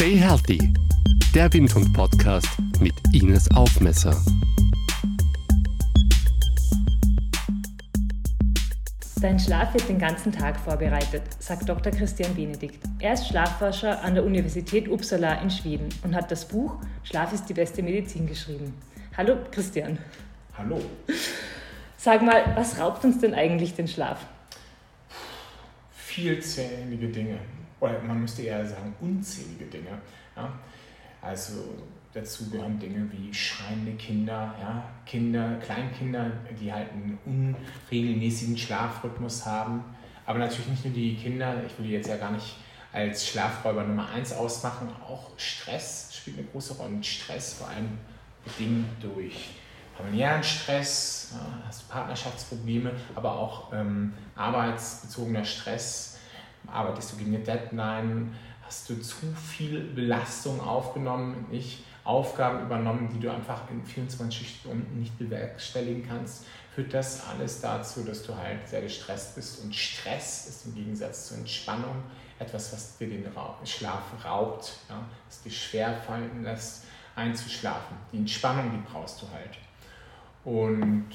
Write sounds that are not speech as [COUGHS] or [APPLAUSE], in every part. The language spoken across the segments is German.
Stay Healthy, der Windhund-Podcast mit Ines Aufmesser. Dein Schlaf wird den ganzen Tag vorbereitet, sagt Dr. Christian Benedikt. Er ist Schlafforscher an der Universität Uppsala in Schweden und hat das Buch Schlaf ist die beste Medizin geschrieben. Hallo Christian. Hallo. Sag mal, was raubt uns denn eigentlich den Schlaf? Vielzählige Dinge. Oder man müsste eher sagen, unzählige Dinge. Ja? Also dazu gehören Dinge wie schreiende Kinder, ja? Kinder, Kleinkinder, die halt einen unregelmäßigen Schlafrhythmus haben. Aber natürlich nicht nur die Kinder, ich will die jetzt ja gar nicht als Schlafräuber Nummer eins ausmachen, auch Stress spielt eine große Rolle. Und Stress vor allem bedingt durch familiären Stress, hast Partnerschaftsprobleme, aber auch ähm, arbeitsbezogener Stress, arbeitest du gegen eine Deadline, hast du zu viel Belastung aufgenommen, nicht Aufgaben übernommen, die du einfach in 24 Stunden nicht bewerkstelligen kannst, führt das alles dazu, dass du halt sehr gestresst bist. Und Stress ist im Gegensatz zur Entspannung etwas, was dir den Schlaf raubt, ja, was dir schwer fallen lässt, einzuschlafen. Die Entspannung, die brauchst du halt. Und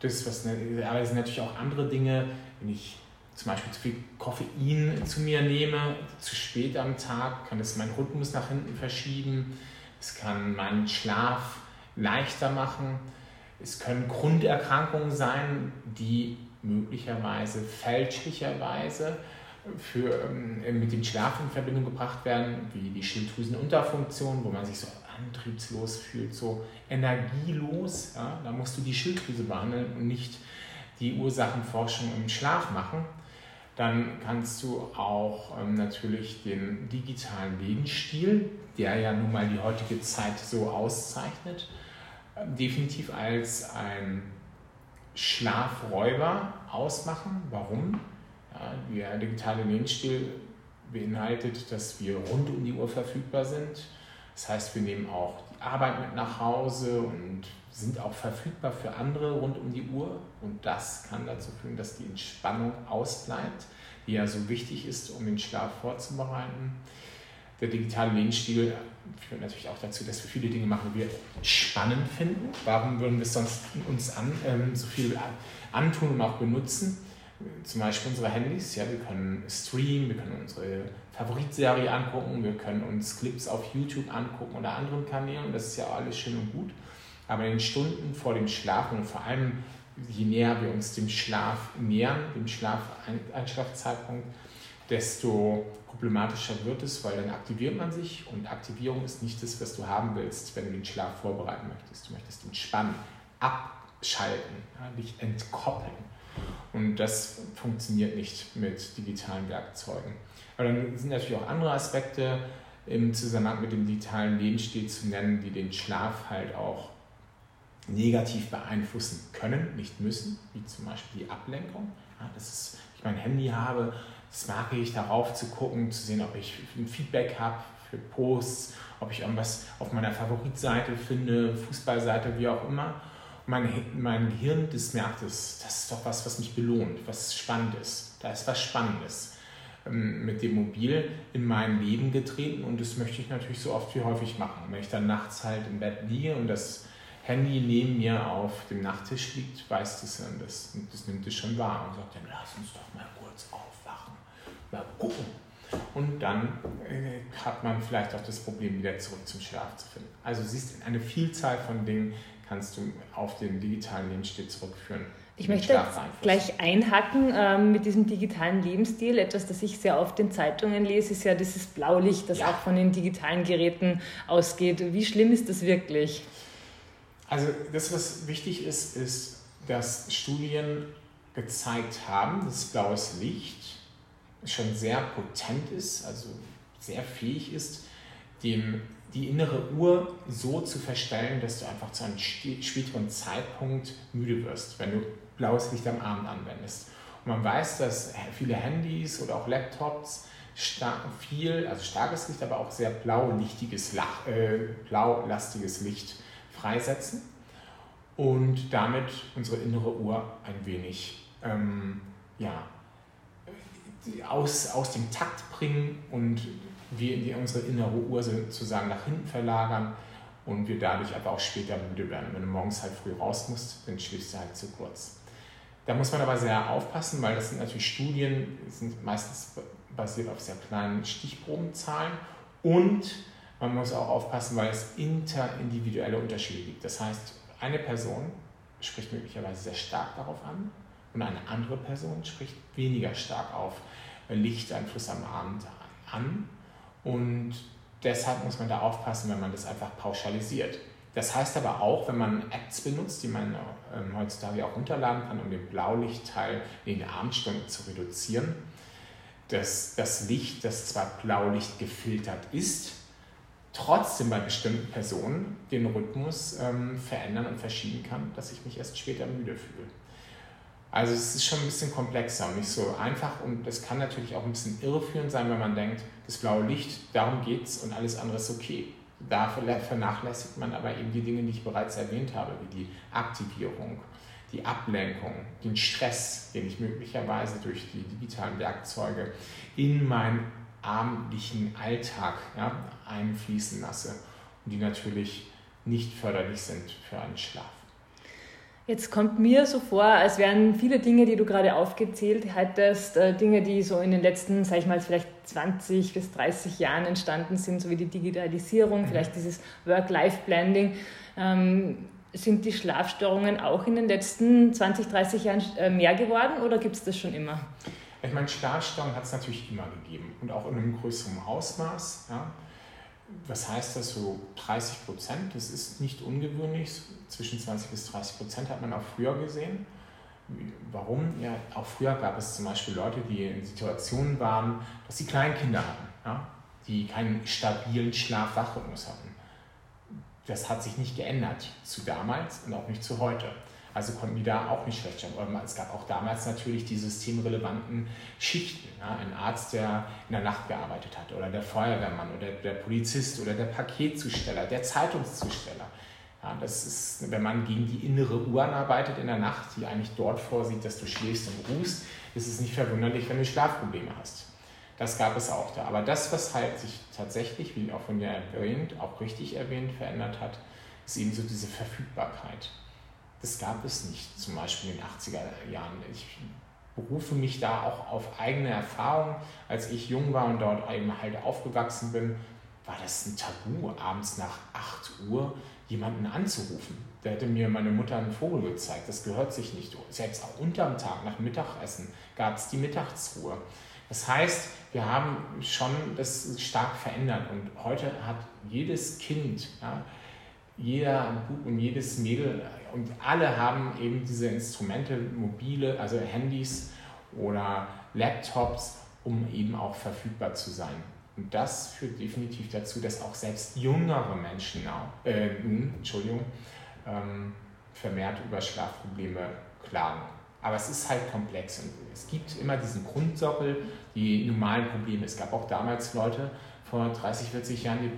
das, was, ne, aber es sind natürlich auch andere Dinge, wenn ich zum Beispiel zu viel Koffein zu mir nehme, zu spät am Tag, kann es meinen Rhythmus nach hinten verschieben, es kann meinen Schlaf leichter machen, es können Grunderkrankungen sein, die möglicherweise fälschlicherweise für, ähm, mit dem Schlaf in Verbindung gebracht werden, wie die Schilddrüsenunterfunktion, wo man sich so antriebslos fühlt, so energielos. Ja? Da musst du die Schilddrüse behandeln und nicht die Ursachenforschung im Schlaf machen. Dann kannst du auch ähm, natürlich den digitalen Lebensstil, der ja nun mal die heutige Zeit so auszeichnet, äh, definitiv als ein Schlafräuber ausmachen. Warum? Ja, der digitale Lebensstil beinhaltet, dass wir rund um die Uhr verfügbar sind. Das heißt, wir nehmen auch Arbeit mit nach Hause und sind auch verfügbar für andere rund um die Uhr. Und das kann dazu führen, dass die Entspannung ausbleibt, die ja so wichtig ist, um den Schlaf vorzubereiten. Der digitale Lebensstil führt natürlich auch dazu, dass wir viele Dinge machen, die wir spannend finden. Warum würden wir es sonst uns an, ähm, so viel antun und auch benutzen? Zum Beispiel unsere Handys. Ja, wir können streamen, wir können unsere Favoritserie angucken, wir können uns Clips auf YouTube angucken oder anderen Kanälen. Das ist ja alles schön und gut. Aber in den Stunden vor dem Schlafen und vor allem je näher wir uns dem Schlaf nähern, dem Schlaf Einschlafzeitpunkt, desto problematischer wird es, weil dann aktiviert man sich und Aktivierung ist nicht das, was du haben willst, wenn du den Schlaf vorbereiten möchtest. Du möchtest entspannen, abschalten, dich entkoppeln. Und das funktioniert nicht mit digitalen Werkzeugen. Aber dann sind natürlich auch andere Aspekte im Zusammenhang mit dem digitalen Lebensstil zu nennen, die den Schlaf halt auch negativ beeinflussen können, nicht müssen, wie zum Beispiel die Ablenkung. Ja, das ist, ich mein Handy habe, das mag ich, darauf zu gucken, zu sehen, ob ich ein Feedback habe für Posts, ob ich irgendwas auf meiner Favoritseite finde, Fußballseite, wie auch immer mein, mein Gehirn, das merkt es, das ist doch was, was mich belohnt, was spannend ist. Da ist was Spannendes ähm, mit dem Mobil in mein Leben getreten und das möchte ich natürlich so oft wie häufig machen. Wenn ich dann nachts halt im Bett liege und das Handy neben mir auf dem Nachttisch liegt, weiß das dann, das, das nimmt es schon wahr und sagt dann, lass uns doch mal kurz aufwachen, mal gucken. Und dann äh, hat man vielleicht auch das Problem, wieder zurück zum Schlaf zu finden. Also siehst du eine Vielzahl von Dingen, kannst du auf den digitalen Lebensstil zurückführen. Ich möchte gleich einhaken äh, mit diesem digitalen Lebensstil. Etwas, das ich sehr oft in Zeitungen lese, ist ja dieses Blaulicht, das ja. auch von den digitalen Geräten ausgeht. Wie schlimm ist das wirklich? Also das, was wichtig ist, ist, dass Studien gezeigt haben, dass blaues Licht schon sehr potent ist, also sehr fähig ist, dem die innere Uhr so zu verstellen, dass du einfach zu einem späteren Zeitpunkt müde wirst, wenn du blaues Licht am Abend anwendest. Und man weiß, dass viele Handys oder auch Laptops viel, also starkes Licht, aber auch sehr blaulichtiges, äh, blaulastiges Licht freisetzen und damit unsere innere Uhr ein wenig ähm, ja, aus, aus dem Takt bringen und wir unsere innere Uhr sozusagen nach hinten verlagern und wir dadurch aber auch später müde werden. Wenn du morgens halt früh raus musst, dann schläfst du halt zu kurz. Da muss man aber sehr aufpassen, weil das sind natürlich Studien, sind meistens basiert auf sehr kleinen Stichprobenzahlen und man muss auch aufpassen, weil es interindividuelle Unterschiede gibt. Das heißt, eine Person spricht möglicherweise sehr stark darauf an und eine andere Person spricht weniger stark auf Lichteinfluss am Abend an. Und deshalb muss man da aufpassen, wenn man das einfach pauschalisiert. Das heißt aber auch, wenn man Apps benutzt, die man äh, heutzutage auch runterladen kann, um den Blaulichtteil in den Abendstunden zu reduzieren, dass das Licht, das zwar Blaulicht gefiltert ist, trotzdem bei bestimmten Personen den Rhythmus ähm, verändern und verschieben kann, dass ich mich erst später müde fühle. Also es ist schon ein bisschen komplexer und nicht so einfach und es kann natürlich auch ein bisschen irreführend sein, wenn man denkt, das blaue Licht, darum geht es und alles andere ist okay. Da vernachlässigt man aber eben die Dinge, die ich bereits erwähnt habe, wie die Aktivierung, die Ablenkung, den Stress, den ich möglicherweise durch die digitalen Werkzeuge in meinen abendlichen Alltag ja, einfließen lasse und die natürlich nicht förderlich sind für einen Schlaf. Jetzt kommt mir so vor, als wären viele Dinge, die du gerade aufgezählt hattest, äh, Dinge, die so in den letzten, sag ich mal, vielleicht 20 bis 30 Jahren entstanden sind, so wie die Digitalisierung, mhm. vielleicht dieses Work-Life-Blending. Ähm, sind die Schlafstörungen auch in den letzten 20, 30 Jahren äh, mehr geworden oder gibt es das schon immer? Ich meine, Schlafstörungen hat es natürlich immer gegeben und auch in einem größeren Ausmaß. Ja. Was heißt das so 30 Prozent? Das ist nicht ungewöhnlich. Zwischen 20 bis 30 Prozent hat man auch früher gesehen. Warum? Ja, auch früher gab es zum Beispiel Leute, die in Situationen waren, dass sie Kleinkinder hatten, ja, die keinen stabilen Schlaf-Wachrhythmus hatten. Das hat sich nicht geändert zu damals und auch nicht zu heute. Also konnten die da auch nicht schlecht schlafen. Es gab auch damals natürlich die systemrelevanten Schichten. Ja, ein Arzt, der in der Nacht gearbeitet hat, oder der Feuerwehrmann, oder der Polizist, oder der Paketzusteller, der Zeitungszusteller. Ja, das ist, wenn man gegen die innere Uhr arbeitet in der Nacht, die eigentlich dort vorsieht, dass du schläfst und ruhst, ist es nicht verwunderlich, wenn du Schlafprobleme hast. Das gab es auch da. Aber das, was halt sich tatsächlich, wie auch von dir erwähnt, auch richtig erwähnt, verändert hat, ist eben so diese Verfügbarkeit. Das gab es nicht, zum Beispiel in den 80er Jahren. Ich berufe mich da auch auf eigene Erfahrung. Als ich jung war und dort eben halt aufgewachsen bin, war das ein Tabu, abends nach 8 Uhr jemanden anzurufen. Da hätte mir meine Mutter einen Vogel gezeigt. Das gehört sich nicht. Selbst auch unterm Tag, nach Mittagessen, gab es die Mittagsruhe. Das heißt, wir haben schon das stark verändert und heute hat jedes Kind, ja, jeder Bub und jedes Mädel und alle haben eben diese Instrumente, mobile, also Handys oder Laptops, um eben auch verfügbar zu sein. Und das führt definitiv dazu, dass auch selbst jüngere Menschen äh, Entschuldigung, ähm, vermehrt über Schlafprobleme klagen. Aber es ist halt komplex und es gibt immer diesen Grundsockel, die normalen Probleme. Es gab auch damals Leute vor 30, 40 Jahren, die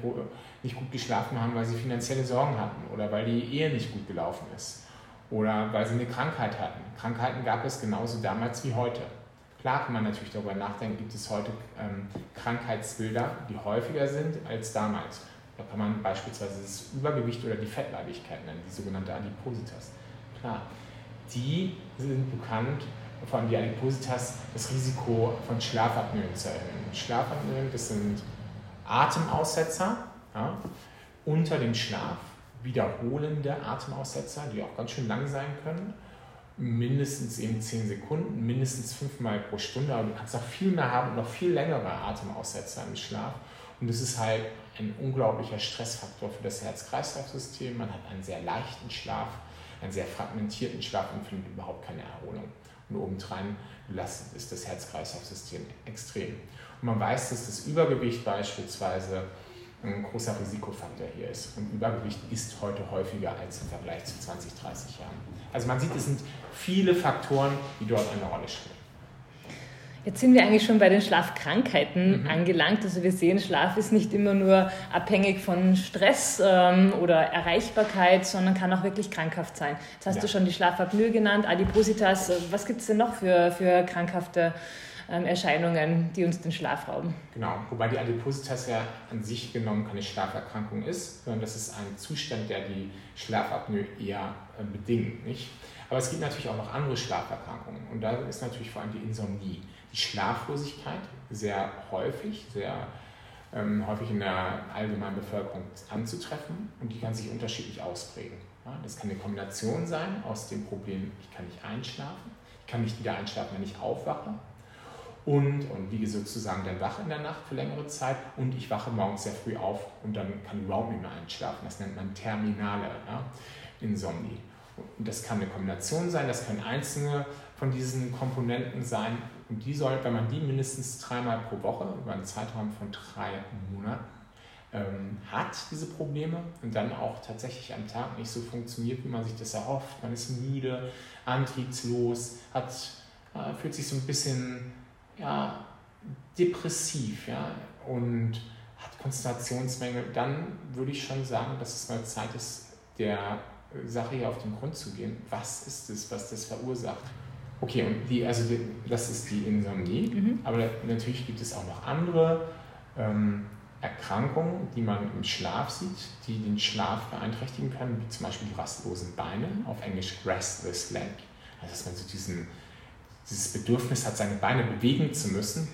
nicht gut geschlafen haben, weil sie finanzielle Sorgen hatten oder weil die Ehe nicht gut gelaufen ist oder weil sie eine Krankheit hatten. Krankheiten gab es genauso damals wie heute. Klar kann man natürlich darüber nachdenken, gibt es heute ähm, Krankheitsbilder, die häufiger sind als damals. Da kann man beispielsweise das Übergewicht oder die Fettleibigkeit nennen, die sogenannte Adipositas. Klar, die sind bekannt, vor allem die Adipositas, das Risiko von Schlafapnoe zu erhöhen. Schlafapnoe, das sind Atemaussetzer ja, unter dem Schlaf, wiederholende Atemaussetzer, die auch ganz schön lang sein können. Mindestens eben 10 Sekunden, mindestens fünfmal pro Stunde, aber du kannst noch viel mehr haben und noch viel längere Atemaussetzer im Schlaf. Und das ist halt ein unglaublicher Stressfaktor für das Herz-Kreislauf-System. Man hat einen sehr leichten Schlaf, einen sehr fragmentierten Schlaf und findet überhaupt keine Erholung. Und obendrein belastet ist das Herz-Kreislauf-System extrem. Und man weiß, dass das Übergewicht beispielsweise ein großer Risikofaktor hier ist. Und Übergewicht ist heute häufiger als im Vergleich zu 20, 30 Jahren. Also man sieht, es sind viele Faktoren, die dort eine Rolle spielen. Jetzt sind wir eigentlich schon bei den Schlafkrankheiten mhm. angelangt. Also wir sehen, Schlaf ist nicht immer nur abhängig von Stress ähm, oder Erreichbarkeit, sondern kann auch wirklich krankhaft sein. Jetzt hast ja. du schon die Schlafapnoe genannt, Adipositas. Was gibt es denn noch für, für krankhafte Erscheinungen, die uns den Schlaf rauben. Genau, wobei die Adipositas ja an sich genommen keine Schlaferkrankung ist, sondern das ist ein Zustand, der die Schlafapnoe eher äh, bedingt. Nicht? Aber es gibt natürlich auch noch andere Schlaferkrankungen und da ist natürlich vor allem die Insomnie, die Schlaflosigkeit sehr häufig, sehr ähm, häufig in der allgemeinen Bevölkerung anzutreffen und die kann sich unterschiedlich ausprägen. Ja, das kann eine Kombination sein aus dem Problem, ich kann nicht einschlafen, ich kann nicht wieder einschlafen, wenn ich aufwache und, und liege sozusagen dann wach in der Nacht für längere Zeit und ich wache morgens sehr früh auf und dann kann ich überhaupt nicht mehr einschlafen. Das nennt man terminale ja, Insomnie. Und das kann eine Kombination sein, das können einzelne von diesen Komponenten sein. Und die soll, wenn man die mindestens dreimal pro Woche über einen Zeitraum von drei Monaten ähm, hat, diese Probleme, und dann auch tatsächlich am Tag nicht so funktioniert, wie man sich das erhofft. Man ist müde, antriebslos, hat, äh, fühlt sich so ein bisschen ja, depressiv ja, und hat Konzentrationsmängel, dann würde ich schon sagen, dass es mal Zeit ist, der Sache hier auf den Grund zu gehen. Was ist es, was das verursacht? Okay, und die, also die, das ist die Insomnie, mhm. aber natürlich gibt es auch noch andere ähm, Erkrankungen, die man im Schlaf sieht, die den Schlaf beeinträchtigen können, wie zum Beispiel die rastlosen Beine, auf Englisch restless leg. Also dass man so diesen, dieses Bedürfnis hat, seine Beine bewegen zu müssen.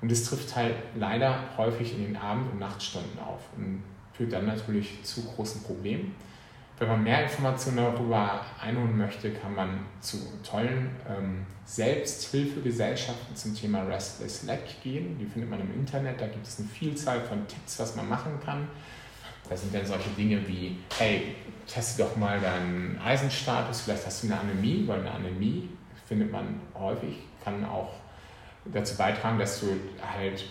Und das trifft halt leider häufig in den Abend- und Nachtstunden auf und führt dann natürlich zu großen Problemen. Wenn man mehr Informationen darüber einholen möchte, kann man zu tollen ähm, Selbsthilfegesellschaften zum Thema Restless Leg gehen. Die findet man im Internet. Da gibt es eine Vielzahl von Tipps, was man machen kann. Da sind dann solche Dinge wie, hey, teste doch mal deinen Eisenstatus, vielleicht hast du eine Anämie, weil eine Anämie findet man häufig, kann auch dazu beitragen, dass du halt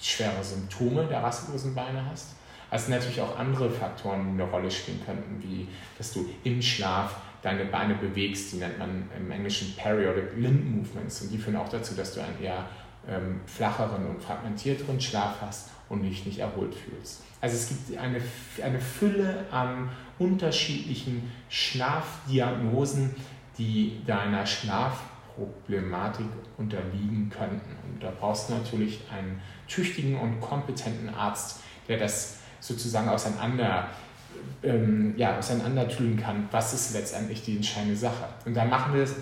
schwere Symptome der rastlosen Beine hast. Sind natürlich auch andere Faktoren, eine Rolle spielen könnten, wie dass du im Schlaf deine Beine bewegst, die nennt man im Englischen Periodic Limb Movements und die führen auch dazu, dass du einen eher ähm, flacheren und fragmentierteren Schlaf hast und dich nicht erholt fühlst. Also es gibt eine, eine Fülle an unterschiedlichen Schlafdiagnosen, die deiner Schlafproblematik unterliegen könnten. Und da brauchst du natürlich einen tüchtigen und kompetenten Arzt, der das sozusagen auseinander, ähm, ja, auseinandertüdeln kann, was ist letztendlich die entscheidende Sache. Und dann machen wir das,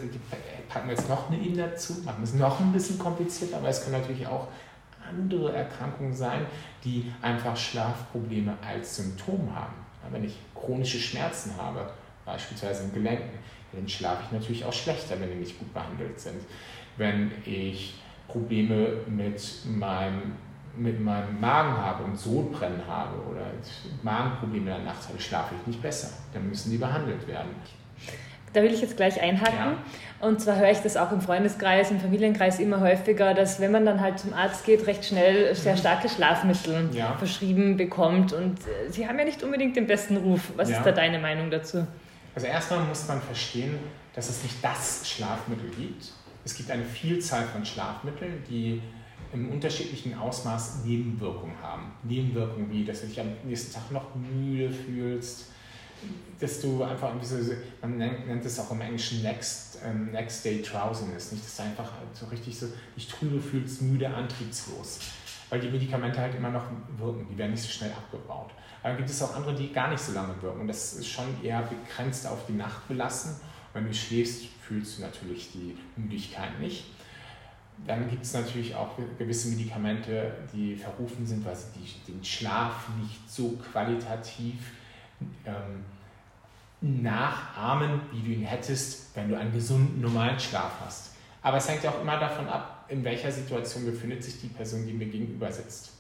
packen wir jetzt noch eine Ebene dazu, machen es noch ein bisschen komplizierter, aber es können natürlich auch andere Erkrankungen sein, die einfach Schlafprobleme als Symptom haben. Wenn ich chronische Schmerzen habe, beispielsweise in Gelenken, dann schlafe ich natürlich auch schlechter, wenn die nicht gut behandelt sind. Wenn ich Probleme mit meinem mit meinem Magen habe und Sodbrennen habe oder Magenprobleme in der Nacht habe, schlafe ich nicht besser. Dann müssen die behandelt werden. Da will ich jetzt gleich einhaken. Ja. Und zwar höre ich das auch im Freundeskreis, im Familienkreis immer häufiger, dass wenn man dann halt zum Arzt geht, recht schnell sehr mhm. starke Schlafmittel ja. verschrieben bekommt. Und äh, sie haben ja nicht unbedingt den besten Ruf. Was ja. ist da deine Meinung dazu? Also erstmal muss man verstehen, dass es nicht das Schlafmittel gibt. Es gibt eine Vielzahl von Schlafmitteln, die im unterschiedlichen Ausmaß Nebenwirkungen haben. Nebenwirkungen wie, dass du dich am nächsten Tag noch müde fühlst, dass du einfach, man nennt es auch im Englischen Next, ähm, Next Day Drowsiness, nicht, dass du einfach so richtig so dich trübe fühlst, müde, antriebslos. Weil die Medikamente halt immer noch wirken, die werden nicht so schnell abgebaut. Aber gibt es auch andere, die gar nicht so lange wirken. Und das ist schon eher begrenzt auf die Nacht belassen. wenn du schläfst, fühlst du natürlich die Müdigkeit nicht. Dann gibt es natürlich auch gewisse Medikamente, die verrufen sind, weil sie die, den Schlaf nicht so qualitativ ähm, nachahmen, wie du ihn hättest, wenn du einen gesunden, normalen Schlaf hast. Aber es hängt ja auch immer davon ab, in welcher Situation befindet sich die Person, die mir gegenüber sitzt.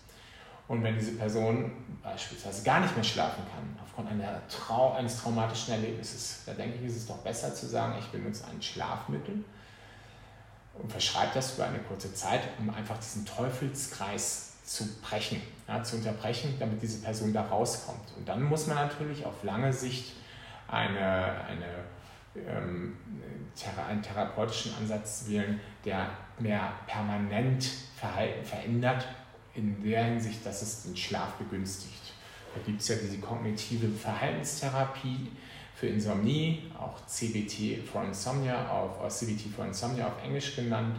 Und wenn diese Person beispielsweise gar nicht mehr schlafen kann, aufgrund Trau eines traumatischen Erlebnisses, da denke ich, ist es doch besser zu sagen, ich benutze ein Schlafmittel, und verschreibt das über eine kurze Zeit, um einfach diesen Teufelskreis zu brechen, ja, zu unterbrechen, damit diese Person da rauskommt. Und dann muss man natürlich auf lange Sicht eine, eine, ähm, einen therapeutischen Ansatz wählen, der mehr permanent Verhalten verändert, in der Hinsicht, dass es den Schlaf begünstigt. Da gibt es ja diese kognitive Verhaltenstherapie, für Insomnie, auch CBT for Insomnia auf, CBT for Insomnia auf Englisch genannt.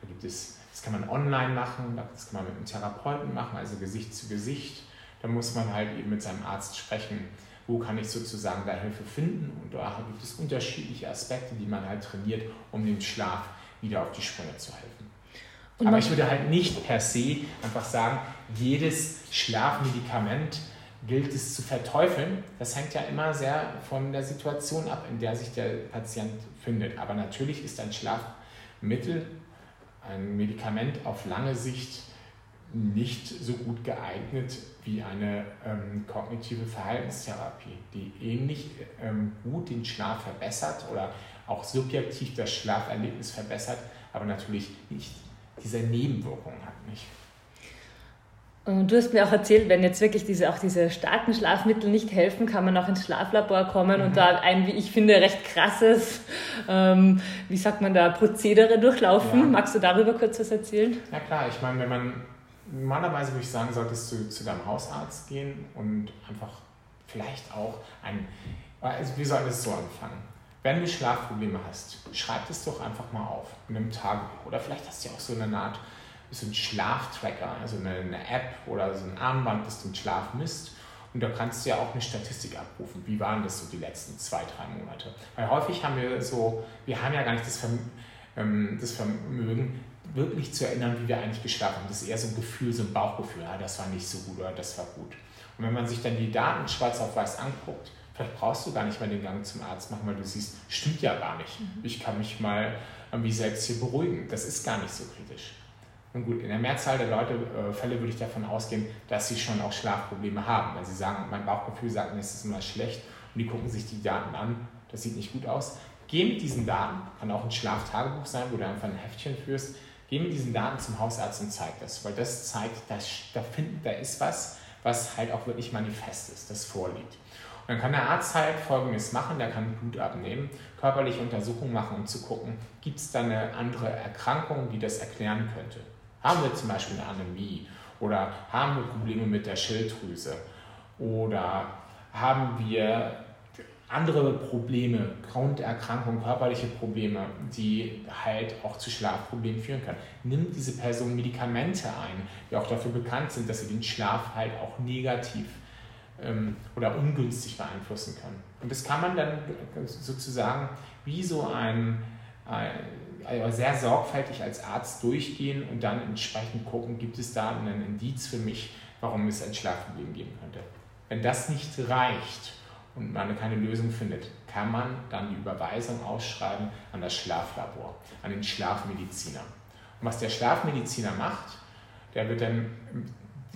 Da gibt es Das kann man online machen, das kann man mit einem Therapeuten machen, also Gesicht zu Gesicht. Da muss man halt eben mit seinem Arzt sprechen, wo kann ich sozusagen da Hilfe finden. Und da gibt es unterschiedliche Aspekte, die man halt trainiert, um dem Schlaf wieder auf die Sprünge zu helfen. Aber ich würde halt nicht per se einfach sagen, jedes Schlafmedikament gilt es zu verteufeln. Das hängt ja immer sehr von der Situation ab, in der sich der Patient findet. Aber natürlich ist ein Schlafmittel, ein Medikament auf lange Sicht nicht so gut geeignet wie eine ähm, kognitive Verhaltenstherapie, die ähnlich ähm, gut den Schlaf verbessert oder auch subjektiv das Schlaferlebnis verbessert, aber natürlich nicht diese Nebenwirkungen hat. Nicht? Und du hast mir auch erzählt, wenn jetzt wirklich diese, auch diese starken Schlafmittel nicht helfen, kann man auch ins Schlaflabor kommen mhm. und da ein, wie ich finde, recht krasses, ähm, wie sagt man da, Prozedere durchlaufen. Ja. Magst du darüber kurz was erzählen? Ja klar, ich meine, wenn man, normalerweise würde ich sagen, solltest du zu deinem Hausarzt gehen und einfach vielleicht auch ein, also wir sollen es so anfangen. Wenn du Schlafprobleme hast, schreib das doch einfach mal auf in einem Tagebuch. Oder vielleicht hast du ja auch so eine Art so Schlaftracker, also eine, eine, App oder so ein Armband, das den Schlaf misst. Und da kannst du ja auch eine Statistik abrufen. Wie waren das so die letzten zwei, drei Monate? Weil häufig haben wir so, wir haben ja gar nicht das, Verm ähm, das Vermögen, wirklich zu erinnern, wie wir eigentlich geschlafen haben. Das ist eher so ein Gefühl, so ein Bauchgefühl, ja, das war nicht so gut oder das war gut. Und wenn man sich dann die Daten schwarz auf weiß anguckt, vielleicht brauchst du gar nicht mehr den Gang zum Arzt machen, weil du siehst, stimmt ja gar nicht. Mhm. Ich kann mich mal irgendwie selbst hier beruhigen. Das ist gar nicht so kritisch. Und gut, in der Mehrzahl der Leute, äh, Fälle würde ich davon ausgehen, dass sie schon auch Schlafprobleme haben. Wenn sie sagen, mein Bauchgefühl sagt mir, es ist immer schlecht und die gucken sich die Daten an, das sieht nicht gut aus. Geh mit diesen Daten, kann auch ein Schlaftagebuch sein, wo du einfach ein Heftchen führst, geh mit diesen Daten zum Hausarzt und zeig das, weil das zeigt, dass da, finden, da ist was, was halt auch wirklich manifest ist, das vorliegt. Dann kann der Arzt halt Folgendes machen, der kann Blut abnehmen, körperliche Untersuchungen machen, um zu gucken, gibt es da eine andere Erkrankung, die das erklären könnte. Haben wir zum Beispiel eine Anämie oder haben wir Probleme mit der Schilddrüse oder haben wir andere Probleme, Grunderkrankungen, körperliche Probleme, die halt auch zu Schlafproblemen führen können. Nimmt diese Person Medikamente ein, die auch dafür bekannt sind, dass sie den Schlaf halt auch negativ oder ungünstig beeinflussen können. Und das kann man dann sozusagen wie so ein, ein also sehr sorgfältig als Arzt durchgehen und dann entsprechend gucken, gibt es da einen Indiz für mich, warum es ein Schlafproblem geben könnte. Wenn das nicht reicht und man keine Lösung findet, kann man dann die Überweisung ausschreiben an das Schlaflabor, an den Schlafmediziner. Und was der Schlafmediziner macht, der wird dann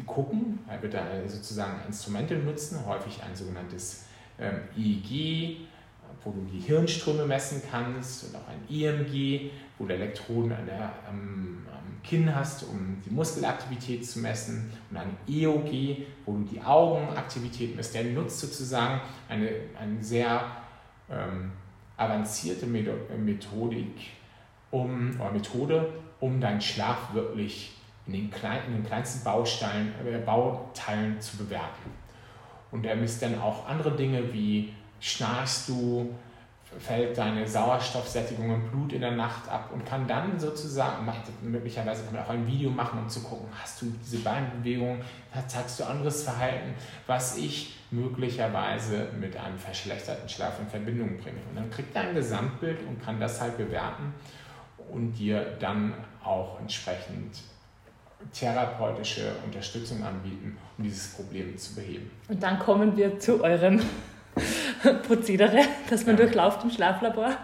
gucken, er wird dann sozusagen Instrumente nutzen, häufig ein sogenanntes ähm, EEG, wo du die Hirnströme messen kannst und auch ein EMG, wo du Elektroden an der, am, am Kinn hast, um die Muskelaktivität zu messen und ein EOG, wo du die Augenaktivität misst. Der nutzt sozusagen eine, eine sehr ähm, avancierte Methodik um, oder Methode, um deinen Schlaf wirklich in den, klein, in den kleinsten Bausteilen, äh, Bauteilen zu bewerten. Und er misst dann auch andere Dinge wie schnarchst du, fällt deine Sauerstoffsättigung im Blut in der Nacht ab und kann dann sozusagen, möglicherweise kann man auch ein Video machen, um zu gucken, hast du diese Beinbewegung, zeigst du anderes Verhalten, was ich möglicherweise mit einem verschlechterten Schlaf in Verbindung bringe. Und dann kriegt er ein Gesamtbild und kann das halt bewerten und dir dann auch entsprechend therapeutische Unterstützung anbieten, um dieses Problem zu beheben. Und dann kommen wir zu eurem [LAUGHS] Prozedere, das man ja. durchlauft im Schlaflabor.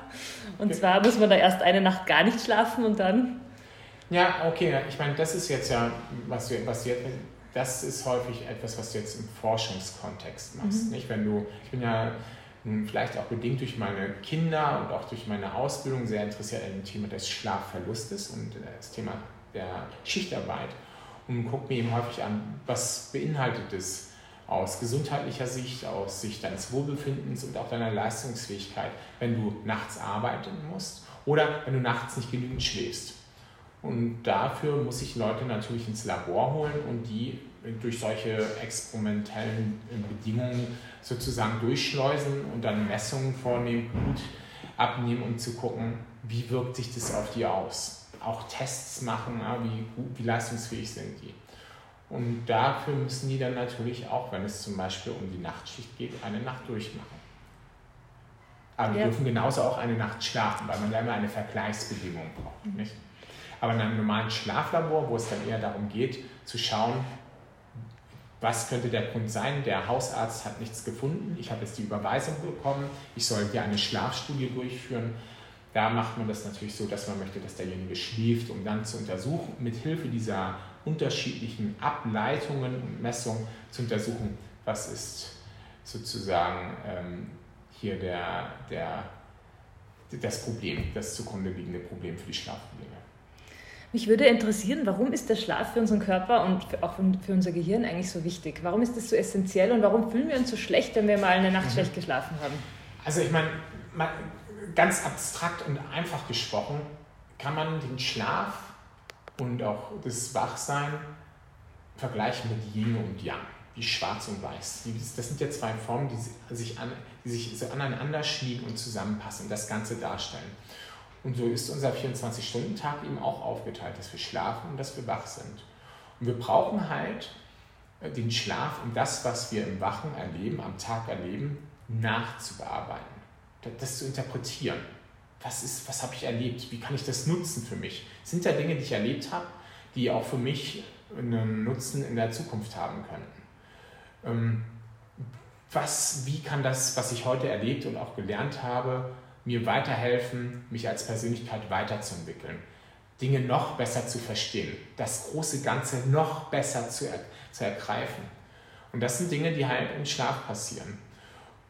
Und zwar muss man da erst eine Nacht gar nicht schlafen und dann. Ja, okay, ich meine, das ist jetzt ja, was du, was jetzt, das ist häufig etwas, was du jetzt im Forschungskontext machst. Mhm. Nicht? Wenn du, ich bin ja vielleicht auch bedingt durch meine Kinder und auch durch meine Ausbildung sehr interessiert an dem Thema des Schlafverlustes und das Thema der Schichtarbeit und gucke mir eben häufig an, was beinhaltet es aus gesundheitlicher Sicht, aus Sicht deines Wohlbefindens und auch deiner Leistungsfähigkeit, wenn du nachts arbeiten musst oder wenn du nachts nicht genügend schläfst. Und dafür muss ich Leute natürlich ins Labor holen und die durch solche experimentellen Bedingungen sozusagen durchschleusen und dann Messungen vornehmen, Blut abnehmen, um zu gucken, wie wirkt sich das auf die aus. Auch Tests machen, wie, wie leistungsfähig sind die. Und dafür müssen die dann natürlich auch, wenn es zum Beispiel um die Nachtschicht geht, eine Nacht durchmachen. Aber ja. wir dürfen genauso auch eine Nacht schlafen, weil man ja immer eine Vergleichsbedingung braucht. Mhm. Nicht? Aber in einem normalen Schlaflabor, wo es dann eher darum geht, zu schauen, was könnte der Grund sein? Der Hausarzt hat nichts gefunden. Ich habe jetzt die Überweisung bekommen. Ich soll hier eine Schlafstudie durchführen. Da macht man das natürlich so, dass man möchte, dass derjenige schläft, um dann zu untersuchen, mit Hilfe dieser unterschiedlichen Ableitungen und Messungen zu untersuchen, was ist sozusagen ähm, hier der, der, das Problem, das zugrunde liegende Problem für die Schlafprobleme. Mich würde interessieren, warum ist der Schlaf für unseren Körper und auch für unser Gehirn eigentlich so wichtig? Warum ist das so essentiell und warum fühlen wir uns so schlecht, wenn wir mal eine Nacht mhm. schlecht geschlafen haben? Also ich meine, ganz abstrakt und einfach gesprochen, kann man den Schlaf und auch das Wachsein vergleichen mit Yin und Yang, wie Schwarz und Weiß. Das sind ja zwei Formen, die sich, an, die sich so aneinander schmiegen und zusammenpassen und das Ganze darstellen. Und so ist unser 24-Stunden-Tag eben auch aufgeteilt, dass wir schlafen und dass wir wach sind. Und wir brauchen halt äh, den Schlaf, um das, was wir im Wachen erleben, am Tag erleben, nachzubearbeiten, das zu interpretieren. Was, ist, was habe ich erlebt? Wie kann ich das nutzen für mich? Sind da Dinge, die ich erlebt habe, die auch für mich einen Nutzen in der Zukunft haben könnten? Ähm, was, wie kann das, was ich heute erlebt und auch gelernt habe, mir weiterhelfen, mich als Persönlichkeit weiterzuentwickeln, Dinge noch besser zu verstehen, das große Ganze noch besser zu, er, zu ergreifen. Und das sind Dinge, die halt im Schlaf passieren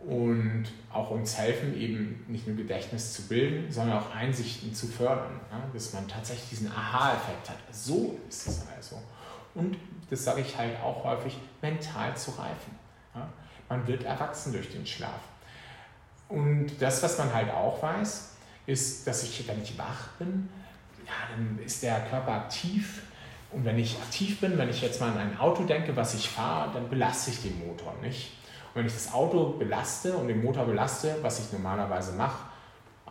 und auch uns helfen, eben nicht nur Gedächtnis zu bilden, sondern auch Einsichten zu fördern, ja, dass man tatsächlich diesen Aha-Effekt hat. So ist es also. Und das sage ich halt auch häufig, mental zu reifen. Ja. Man wird erwachsen durch den Schlaf. Und das, was man halt auch weiß, ist, dass ich, wenn ich wach bin, ja, dann ist der Körper aktiv. Und wenn ich aktiv bin, wenn ich jetzt mal an ein Auto denke, was ich fahre, dann belaste ich den Motor nicht. Und wenn ich das Auto belaste und den Motor belaste, was ich normalerweise mache,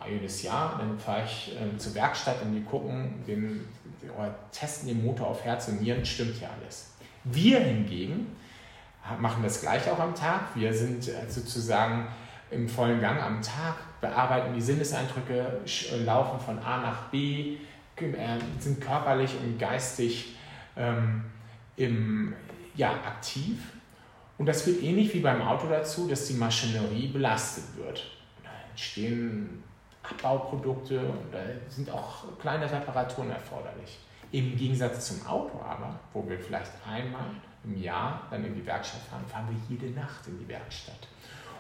jedes Jahr, dann fahre ich äh, zur Werkstatt und die gucken, den, oder testen den Motor auf Herz und Nieren, stimmt hier alles. Wir hingegen machen das gleich auch am Tag. Wir sind äh, sozusagen im vollen Gang am Tag, bearbeiten die Sinneseindrücke, äh, laufen von A nach B, äh, sind körperlich und geistig ähm, im, ja, aktiv. Und das führt ähnlich wie beim Auto dazu, dass die Maschinerie belastet wird. Da entstehen Abbauprodukte und da sind auch kleine Reparaturen erforderlich. Im Gegensatz zum Auto aber, wo wir vielleicht einmal im Jahr dann in die Werkstatt fahren, fahren wir jede Nacht in die Werkstatt.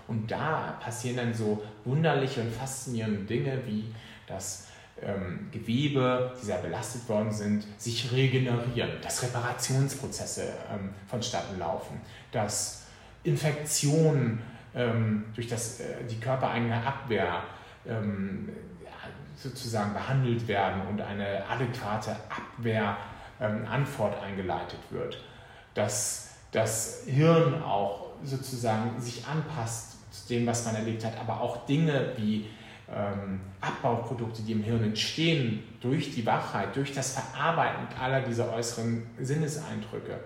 Und da passieren dann so wunderliche und faszinierende Dinge, wie dass ähm, Gewebe, die sehr belastet worden sind, sich regenerieren, dass Reparationsprozesse ähm, vonstatten laufen, dass Infektionen ähm, durch das, äh, die körpereigene Abwehr ähm, sozusagen behandelt werden und eine adäquate Abwehrantwort ähm, eingeleitet wird, dass das Hirn auch sozusagen sich anpasst dem, was man erlebt hat, aber auch Dinge wie ähm, Abbauprodukte, die im Hirn entstehen durch die Wachheit, durch das Verarbeiten aller dieser äußeren Sinneseindrücke,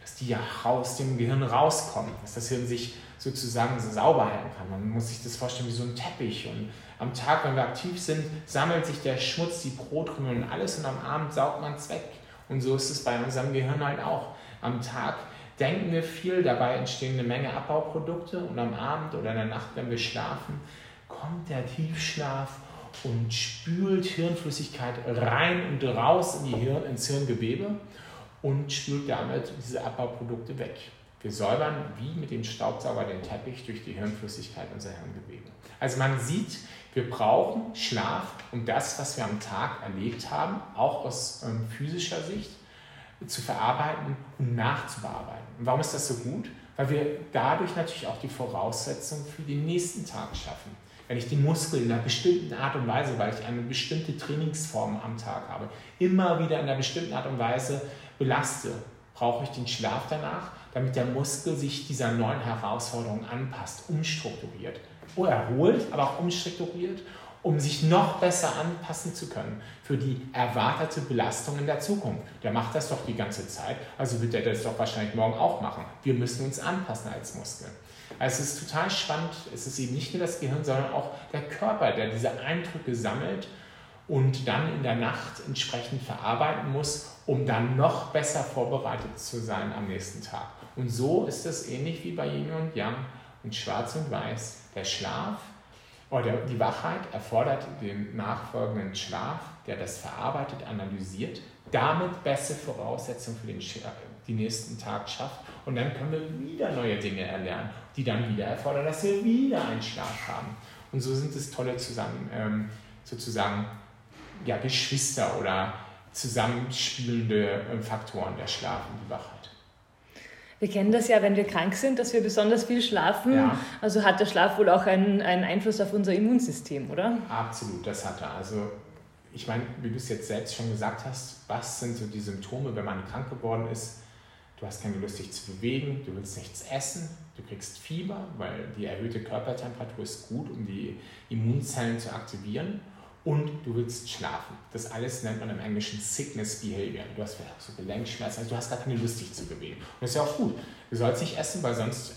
dass die ja aus dem Gehirn rauskommen, dass das Hirn sich sozusagen sauber halten kann. Man muss sich das vorstellen wie so ein Teppich und am Tag, wenn wir aktiv sind, sammelt sich der Schmutz, die Brotrümmel und alles und am Abend saugt man es weg. Und so ist es bei unserem Gehirn halt auch. Am Tag denken wir viel, dabei entstehen eine Menge Abbauprodukte und am Abend oder in der Nacht, wenn wir schlafen, kommt der Tiefschlaf und spült Hirnflüssigkeit rein und raus in die Hirn, ins Hirngewebe und spült damit diese Abbauprodukte weg. Wir säubern wie mit dem Staubsauger den Teppich durch die Hirnflüssigkeit unser Hirngewebe. Also man sieht, wir brauchen Schlaf, um das, was wir am Tag erlebt haben, auch aus ähm, physischer Sicht, zu verarbeiten und nachzubearbeiten. Und warum ist das so gut? Weil wir dadurch natürlich auch die Voraussetzung für den nächsten Tag schaffen. Wenn ich die Muskeln in einer bestimmten Art und Weise, weil ich eine bestimmte Trainingsform am Tag habe, immer wieder in einer bestimmten Art und Weise belaste, brauche ich den Schlaf danach, damit der Muskel sich dieser neuen Herausforderung anpasst, umstrukturiert. Erholt, aber auch umstrukturiert um sich noch besser anpassen zu können für die erwartete Belastung in der Zukunft. Der macht das doch die ganze Zeit, also wird er das doch wahrscheinlich morgen auch machen. Wir müssen uns anpassen als Muskeln. Also es ist total spannend, es ist eben nicht nur das Gehirn, sondern auch der Körper, der diese Eindrücke sammelt und dann in der Nacht entsprechend verarbeiten muss, um dann noch besser vorbereitet zu sein am nächsten Tag. Und so ist es ähnlich wie bei Yin und Yang und Schwarz und Weiß. Der Schlaf oder die Wachheit erfordert den nachfolgenden Schlaf, der das verarbeitet, analysiert, damit bessere Voraussetzungen für den, den nächsten Tag schafft. Und dann können wir wieder neue Dinge erlernen, die dann wieder erfordern, dass wir wieder einen Schlaf haben. Und so sind es tolle zusammen, ähm, sozusagen ja, Geschwister oder zusammenspielende äh, Faktoren, der Schlaf und die Wachheit. Wir kennen das ja, wenn wir krank sind, dass wir besonders viel schlafen. Ja. Also hat der Schlaf wohl auch einen, einen Einfluss auf unser Immunsystem, oder? Absolut, das hat er. Also ich meine, wie du es jetzt selbst schon gesagt hast, was sind so die Symptome, wenn man krank geworden ist? Du hast keine Lust, dich zu bewegen, du willst nichts essen, du kriegst Fieber, weil die erhöhte Körpertemperatur ist gut, um die Immunzellen zu aktivieren und du willst schlafen. Das alles nennt man im Englischen Sickness Behavior. Du hast vielleicht auch so Gelenkschmerzen, also du hast gar keine Lust, dich zu bewegen. Und das ist ja auch gut. Du sollst nicht essen, weil sonst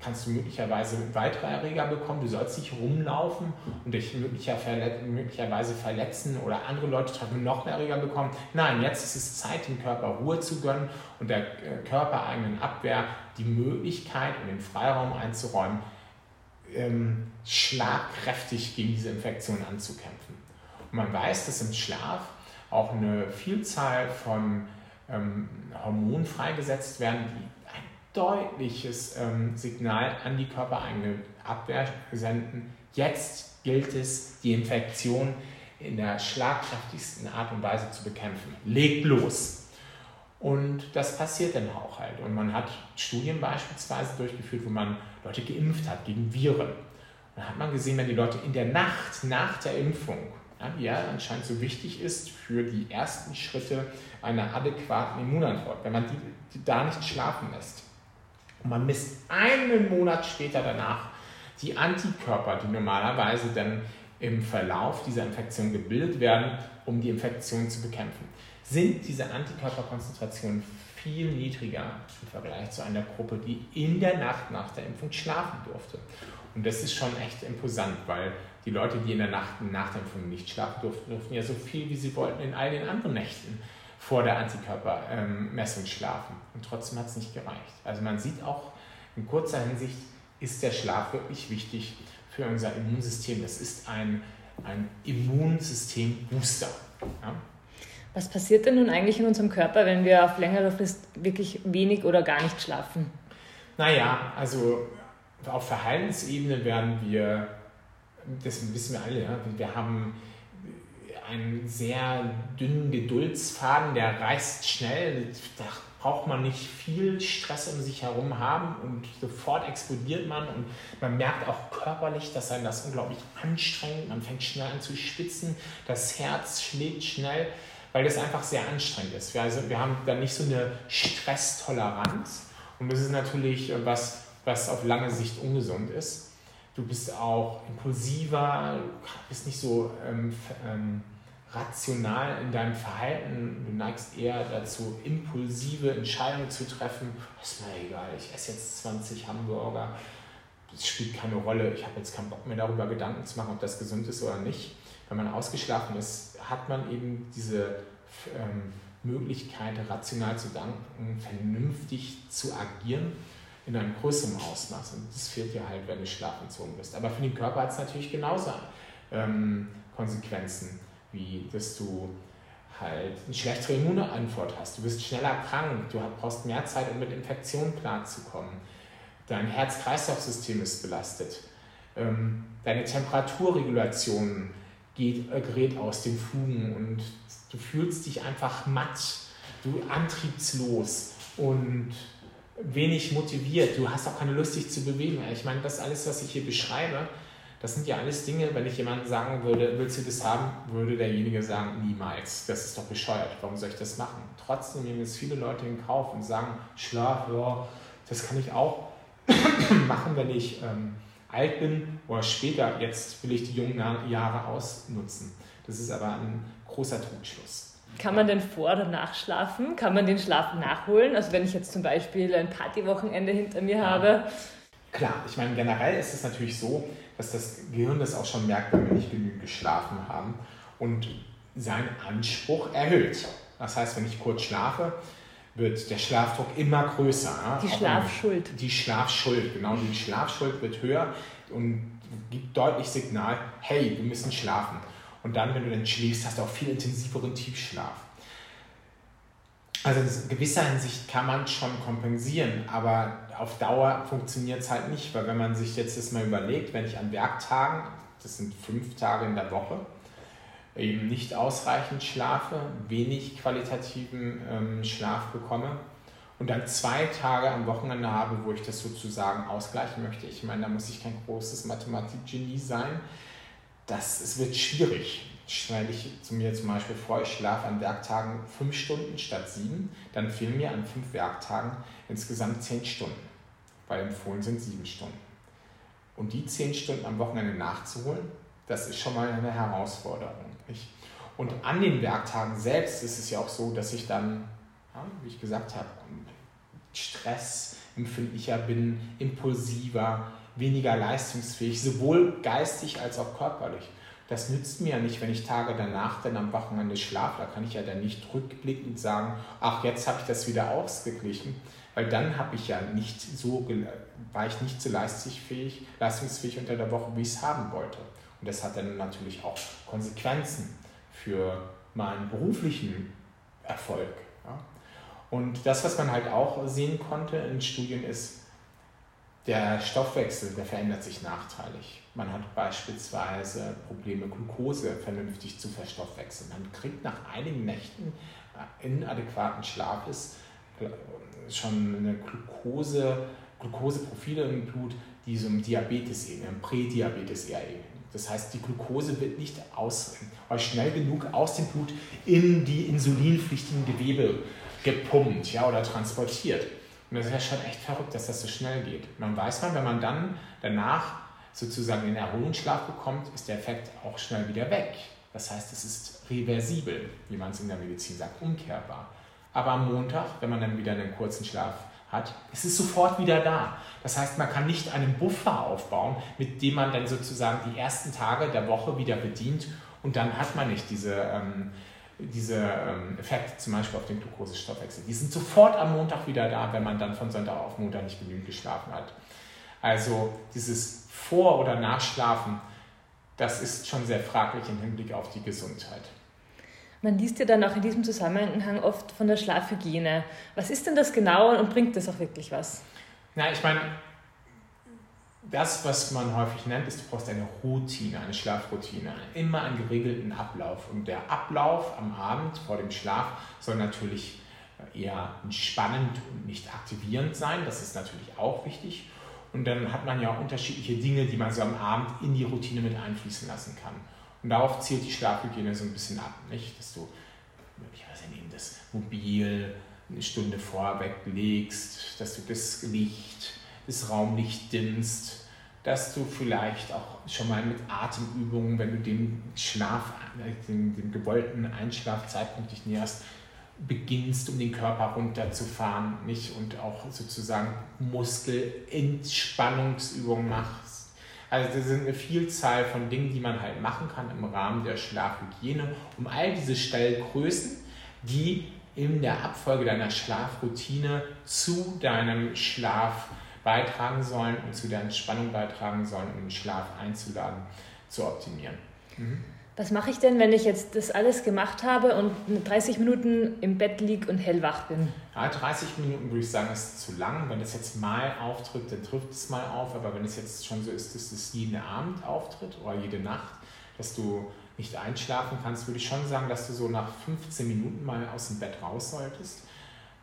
kannst du möglicherweise weitere Erreger bekommen. Du sollst nicht rumlaufen und dich möglicherweise verletzen oder andere Leute treffen noch mehr Erreger bekommen. Nein, jetzt ist es Zeit, dem Körper Ruhe zu gönnen und der äh, körpereigenen Abwehr die Möglichkeit und den Freiraum einzuräumen, ähm, schlagkräftig gegen diese Infektion anzukämpfen. Und man weiß, dass im Schlaf auch eine Vielzahl von ähm, Hormonen freigesetzt werden, die deutliches ähm, Signal an die körpereigene Abwehr senden. Jetzt gilt es, die Infektion in der schlagkräftigsten Art und Weise zu bekämpfen. Legt los! Und das passiert dann auch halt. Und man hat Studien beispielsweise durchgeführt, wo man Leute geimpft hat gegen Viren. Und da hat man gesehen, wenn die Leute in der Nacht nach der Impfung, ja, die ja anscheinend so wichtig ist für die ersten Schritte einer adäquaten Immunantwort, wenn man die, die da nicht schlafen lässt und man misst einen Monat später danach die Antikörper, die normalerweise dann im Verlauf dieser Infektion gebildet werden, um die Infektion zu bekämpfen sind diese Antikörperkonzentrationen viel niedriger im Vergleich zu einer Gruppe, die in der Nacht nach der Impfung schlafen durfte. Und das ist schon echt imposant, weil die Leute, die in der Nacht nach der Impfung nicht schlafen durften, durften ja so viel, wie sie wollten, in all den anderen Nächten vor der Antikörpermessung schlafen. Und trotzdem hat es nicht gereicht. Also man sieht auch in kurzer Hinsicht, ist der Schlaf wirklich wichtig für unser Immunsystem. Das ist ein, ein Immunsystem-Booster. Ja? Was passiert denn nun eigentlich in unserem Körper, wenn wir auf längere Frist wirklich wenig oder gar nicht schlafen? Naja, also auf Verhaltensebene werden wir, das wissen wir alle, ja, wir haben einen sehr dünnen Geduldsfaden, der reißt schnell, da braucht man nicht viel Stress um sich herum haben und sofort explodiert man. Und man merkt auch körperlich, dass einen das unglaublich anstrengt, man fängt schnell an zu spitzen, das Herz schlägt schnell weil das einfach sehr anstrengend ist. Wir, also, wir haben da nicht so eine Stresstoleranz. Und das ist natürlich äh, was, was auf lange Sicht ungesund ist. Du bist auch impulsiver, du bist nicht so ähm, ähm, rational in deinem Verhalten. Du neigst eher dazu, impulsive Entscheidungen zu treffen. Ist mir egal, ich esse jetzt 20 Hamburger. Das spielt keine Rolle. Ich habe jetzt keinen Bock mehr darüber Gedanken zu machen, ob das gesund ist oder nicht. Wenn man ausgeschlafen ist, hat man eben diese ähm, Möglichkeit, rational zu denken, vernünftig zu agieren in einem größeren Ausmaß. Und das fehlt dir halt, wenn du schlafentzogen bist. Aber für den Körper hat es natürlich genauso ähm, Konsequenzen, wie dass du halt eine schlechtere Immunantwort hast. Du bist schneller krank, du brauchst mehr Zeit, um mit Infektionen klarzukommen. Dein Herz-Kreislauf-System ist belastet. Ähm, deine Temperaturregulation geht, äh, gerät aus den Fugen und du fühlst dich einfach matt, du antriebslos und wenig motiviert. Du hast auch keine Lust, dich zu bewegen. Ich meine, das alles, was ich hier beschreibe, das sind ja alles Dinge, wenn ich jemandem sagen würde, willst du das haben, würde derjenige sagen, niemals. Das ist doch bescheuert. Warum soll ich das machen? Trotzdem nehmen es viele Leute in Kauf und sagen, Schlaf, ja, das kann ich auch [COUGHS] machen, wenn ich ähm, alt bin oder später, jetzt will ich die jungen Jahre ausnutzen. Das ist aber ein großer Trugschluss. Kann man denn vor oder nachschlafen? Kann man den Schlaf nachholen? Also wenn ich jetzt zum Beispiel ein Partywochenende hinter mir ja. habe. Klar, ich meine, generell ist es natürlich so, dass das Gehirn das auch schon merkt, wenn wir nicht genügend geschlafen haben und seinen Anspruch erhöht. Das heißt, wenn ich kurz schlafe, wird der Schlafdruck immer größer. Die Schlafschuld. Die Schlafschuld, genau. Die Schlafschuld wird höher und gibt deutlich Signal, hey, wir müssen schlafen. Und dann, wenn du dann schläfst, hast du auch viel intensiveren Tiefschlaf. Also in gewisser Hinsicht kann man schon kompensieren, aber auf Dauer funktioniert es halt nicht, weil wenn man sich jetzt das mal überlegt, wenn ich an Werktagen, das sind fünf Tage in der Woche, eben nicht ausreichend schlafe, wenig qualitativen ähm, Schlaf bekomme und dann zwei Tage am Wochenende habe, wo ich das sozusagen ausgleichen möchte. Ich meine, da muss ich kein großes Mathematikgenie sein. Das, es wird schwierig. Stelle ich zu mir zum Beispiel vor, ich schlafe an Werktagen fünf Stunden statt sieben, dann fehlen mir an fünf Werktagen insgesamt zehn Stunden, weil empfohlen sind sieben Stunden. Und die zehn Stunden am Wochenende nachzuholen, das ist schon mal eine Herausforderung. Ich, und an den Werktagen selbst ist es ja auch so, dass ich dann, ja, wie ich gesagt habe, stressempfindlicher bin, impulsiver, weniger leistungsfähig, sowohl geistig als auch körperlich. Das nützt mir ja nicht, wenn ich Tage danach dann am Wochenende schlafe. Da kann ich ja dann nicht rückblickend sagen, ach, jetzt habe ich das wieder ausgeglichen, weil dann habe ich ja nicht so, war ich nicht so leistungsfähig, leistungsfähig unter der Woche, wie ich es haben wollte. Und das hat dann natürlich auch Konsequenzen für meinen beruflichen Erfolg. Ja. Und das, was man halt auch sehen konnte in Studien, ist, der Stoffwechsel, der verändert sich nachteilig. Man hat beispielsweise Probleme, Glucose vernünftig zu verstoffwechseln. Man kriegt nach einigen Nächten äh, inadäquaten Schlafes schon eine Glucose, Glukoseprofile im Blut, die so im Diabetes ähneln, Prädiabetes eher ähneln. Das heißt, die Glucose wird nicht aus, schnell genug aus dem Blut in die insulinpflichtigen Gewebe gepumpt ja, oder transportiert. Und das ist ja schon echt verrückt, dass das so schnell geht. Und dann weiß man, wenn man dann danach sozusagen den Erholungsschlaf bekommt, ist der Effekt auch schnell wieder weg. Das heißt, es ist reversibel, wie man es in der Medizin sagt, umkehrbar. Aber am Montag, wenn man dann wieder einen kurzen Schlaf hat, ist es sofort wieder da. Das heißt, man kann nicht einen Buffer aufbauen, mit dem man dann sozusagen die ersten Tage der Woche wieder bedient und dann hat man nicht diese, ähm, diese ähm, Effekte zum Beispiel auf den Glukosestoffwechsel. Die sind sofort am Montag wieder da, wenn man dann von Sonntag auf Montag nicht genügend geschlafen hat. Also dieses Vor- oder Nachschlafen, das ist schon sehr fraglich im Hinblick auf die Gesundheit. Man liest ja dann auch in diesem Zusammenhang oft von der Schlafhygiene. Was ist denn das genau und bringt das auch wirklich was? Na, ich meine, das, was man häufig nennt, ist, du brauchst eine Routine, eine Schlafroutine, immer einen geregelten Ablauf. Und der Ablauf am Abend vor dem Schlaf soll natürlich eher entspannend und nicht aktivierend sein. Das ist natürlich auch wichtig. Und dann hat man ja auch unterschiedliche Dinge, die man so am Abend in die Routine mit einfließen lassen kann. Und darauf zielt die Schlafhygiene so ein bisschen ab, nicht? Dass du möglicherweise neben das Mobil eine Stunde vorher weglegst, dass du das Licht, das Raumlicht dimmst, dass du vielleicht auch schon mal mit Atemübungen, wenn du dem Schlaf, dem, dem gewollten Einschlafzeitpunkt dich näherst, beginnst, um den Körper runterzufahren, nicht? Und auch sozusagen Muskelentspannungsübungen machst also das sind eine Vielzahl von Dingen, die man halt machen kann im Rahmen der Schlafhygiene, um all diese Stellgrößen, die in der Abfolge deiner Schlafroutine zu deinem Schlaf beitragen sollen und zu der Entspannung beitragen sollen, um den Schlaf einzuladen, zu optimieren. Mhm. Was mache ich denn, wenn ich jetzt das alles gemacht habe und 30 Minuten im Bett liege und hellwach bin? Ja, 30 Minuten würde ich sagen, ist zu lang. Wenn es jetzt mal auftritt, dann trifft es mal auf. Aber wenn es jetzt schon so ist, dass es jeden Abend auftritt oder jede Nacht, dass du nicht einschlafen kannst, würde ich schon sagen, dass du so nach 15 Minuten mal aus dem Bett raus solltest.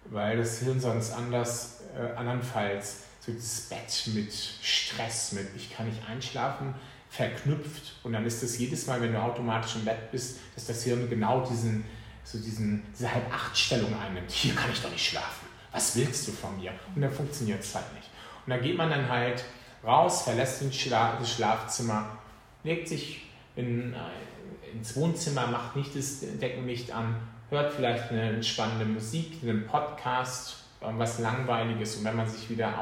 Weil das Hirn sonst anders, äh, andernfalls so das Bett mit Stress, mit ich kann nicht einschlafen, verknüpft. Und dann ist es jedes Mal, wenn du automatisch im Bett bist, dass das Hirn genau diesen, so diesen, diese Halb-Acht-Stellung einnimmt. Hier kann ich doch nicht schlafen. Was willst du von mir? Und dann funktioniert es halt nicht. Und da geht man dann halt raus, verlässt das Schlafzimmer, legt sich in, äh, ins Wohnzimmer, macht nicht das Deckenlicht an, hört vielleicht eine entspannende Musik, einen Podcast, was Langweiliges und wenn man sich wieder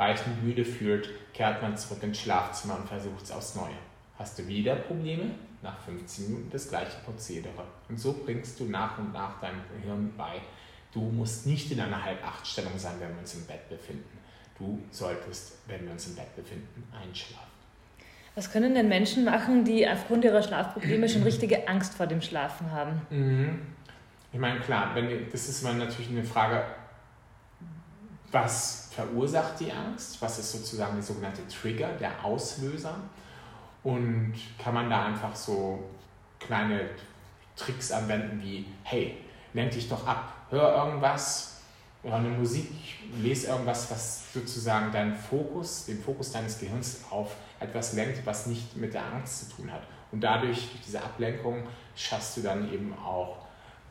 ausreichend müde fühlt, kehrt man zurück ins Schlafzimmer und versucht es aufs Neue. Hast du wieder Probleme? Nach 15 Minuten das gleiche Prozedere. Und so bringst du nach und nach deinem Gehirn bei, du musst nicht in einer Halb-Acht-Stellung sein, wenn wir uns im Bett befinden. Du solltest, wenn wir uns im Bett befinden, einschlafen. Was können denn Menschen machen, die aufgrund ihrer Schlafprobleme schon richtige Angst vor dem Schlafen haben? Mhm. Ich meine, klar, wenn, das ist natürlich eine Frage, was verursacht die Angst? Was ist sozusagen der sogenannte Trigger, der Auslöser? Und kann man da einfach so kleine Tricks anwenden wie, hey, lenk dich doch ab, hör irgendwas, hör eine Musik, lese irgendwas, was sozusagen deinen Fokus, den Fokus deines Gehirns auf etwas lenkt, was nicht mit der Angst zu tun hat. Und dadurch, durch diese Ablenkung, schaffst du dann eben auch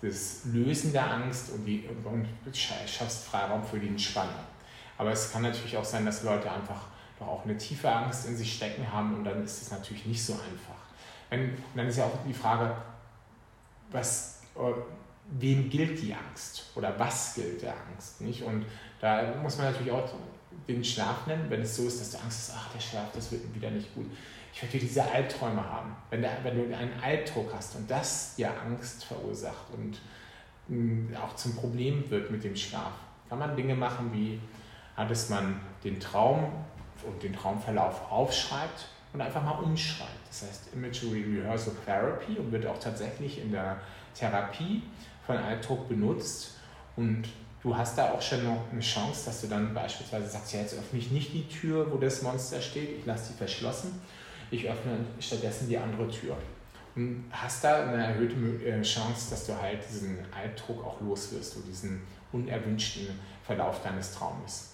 das Lösen der Angst und, die, und schaffst Freiraum für die Entspannung. Aber es kann natürlich auch sein, dass Leute einfach doch auch eine tiefe Angst in sich stecken haben und dann ist es natürlich nicht so einfach. Wenn, dann ist ja auch die Frage, was, äh, wem gilt die Angst oder was gilt der Angst? Nicht? Und da muss man natürlich auch den Schlaf nennen, wenn es so ist, dass du Angst hast, ach, der Schlaf, das wird wieder nicht gut. Ich werde diese Albträume haben. Wenn, der, wenn du einen Albdruck hast und das dir Angst verursacht und mh, auch zum Problem wird mit dem Schlaf, kann man Dinge machen wie, dass man den Traum und den Traumverlauf aufschreibt und einfach mal umschreibt. Das heißt Imagery Rehearsal Therapy und wird auch tatsächlich in der Therapie von Altdruck benutzt. Und du hast da auch schon noch eine Chance, dass du dann beispielsweise sagst, ja, jetzt öffne ich nicht die Tür, wo das Monster steht, ich lasse sie verschlossen, ich öffne stattdessen die andere Tür. Und hast da eine erhöhte äh, Chance, dass du halt diesen Albdruck auch loswirst und diesen unerwünschten Verlauf deines Traumes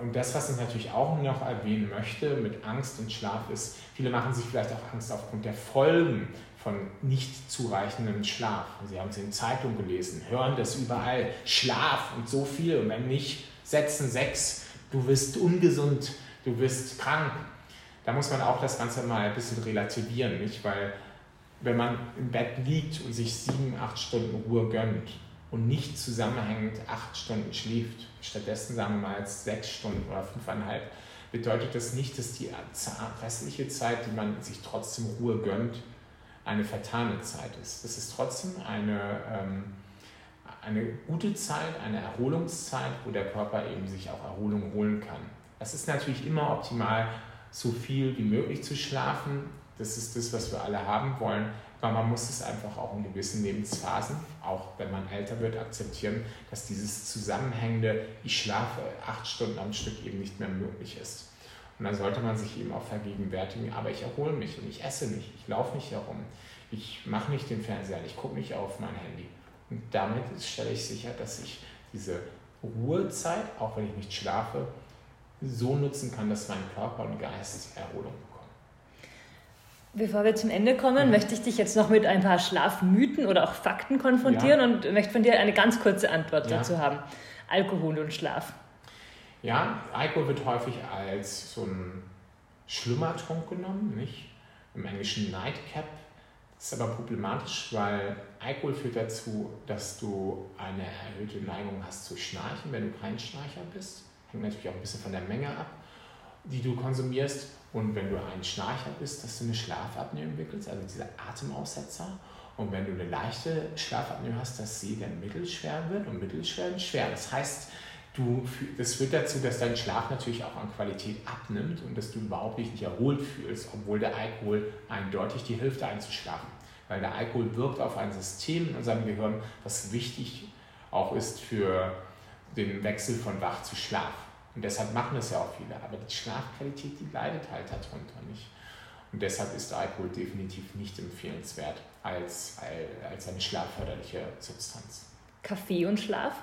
und das, was ich natürlich auch noch erwähnen möchte mit Angst und Schlaf, ist, viele machen sich vielleicht auch Angst aufgrund der Folgen von nicht zureichendem Schlaf. Sie haben es in Zeitungen gelesen, hören das überall, Schlaf und so viel. Und wenn nicht, setzen sechs, du wirst ungesund, du wirst krank. Da muss man auch das Ganze mal ein bisschen relativieren, nicht? Weil wenn man im Bett liegt und sich sieben, acht Stunden Ruhe gönnt, und nicht zusammenhängend acht Stunden schläft, stattdessen sagen wir mal jetzt sechs Stunden oder fünfeinhalb, bedeutet das nicht, dass die restliche Zeit, die man sich trotzdem Ruhe gönnt, eine vertane Zeit ist. Das ist trotzdem eine, ähm, eine gute Zeit, eine Erholungszeit, wo der Körper eben sich auch Erholung holen kann. Es ist natürlich immer optimal, so viel wie möglich zu schlafen. Das ist das, was wir alle haben wollen weil man muss es einfach auch in gewissen Lebensphasen, auch wenn man älter wird, akzeptieren, dass dieses zusammenhängende, ich schlafe acht Stunden am Stück eben nicht mehr möglich ist. Und dann sollte man sich eben auch vergegenwärtigen, aber ich erhole mich und ich esse nicht, ich laufe nicht herum, ich mache nicht den Fernseher ich gucke nicht auf mein Handy. Und damit stelle ich sicher, dass ich diese Ruhezeit, auch wenn ich nicht schlafe, so nutzen kann, dass mein Körper und Geist Erholung bekommen. Bevor wir zum Ende kommen, mhm. möchte ich dich jetzt noch mit ein paar Schlafmythen oder auch Fakten konfrontieren ja. und möchte von dir eine ganz kurze Antwort ja. dazu haben. Alkohol und Schlaf. Ja, Alkohol wird häufig als so ein Schlummertrunk genommen, nicht? Im Englischen Nightcap. Das ist aber problematisch, weil Alkohol führt dazu, dass du eine erhöhte Neigung hast zu schnarchen, wenn du kein Schnarcher bist. Hängt natürlich auch ein bisschen von der Menge ab, die du konsumierst. Und wenn du ein Schnarcher bist, dass du eine Schlafapnoe entwickelst, also diese Atemaussetzer. Und wenn du eine leichte Schlafapnoe hast, dass sie dann mittelschwer wird und mittelschwer und schwer. Das heißt, du, das führt dazu, dass dein Schlaf natürlich auch an Qualität abnimmt und dass du überhaupt nicht, nicht erholt fühlst, obwohl der Alkohol eindeutig dir hilft, einzuschlafen. Weil der Alkohol wirkt auf ein System in unserem Gehirn, was wichtig auch ist für den Wechsel von Wach zu Schlaf. Und deshalb machen das ja auch viele. Aber die Schlafqualität, die leidet halt darunter nicht. Und deshalb ist Alkohol definitiv nicht empfehlenswert als, als eine schlafförderliche Substanz. Kaffee und Schlaf?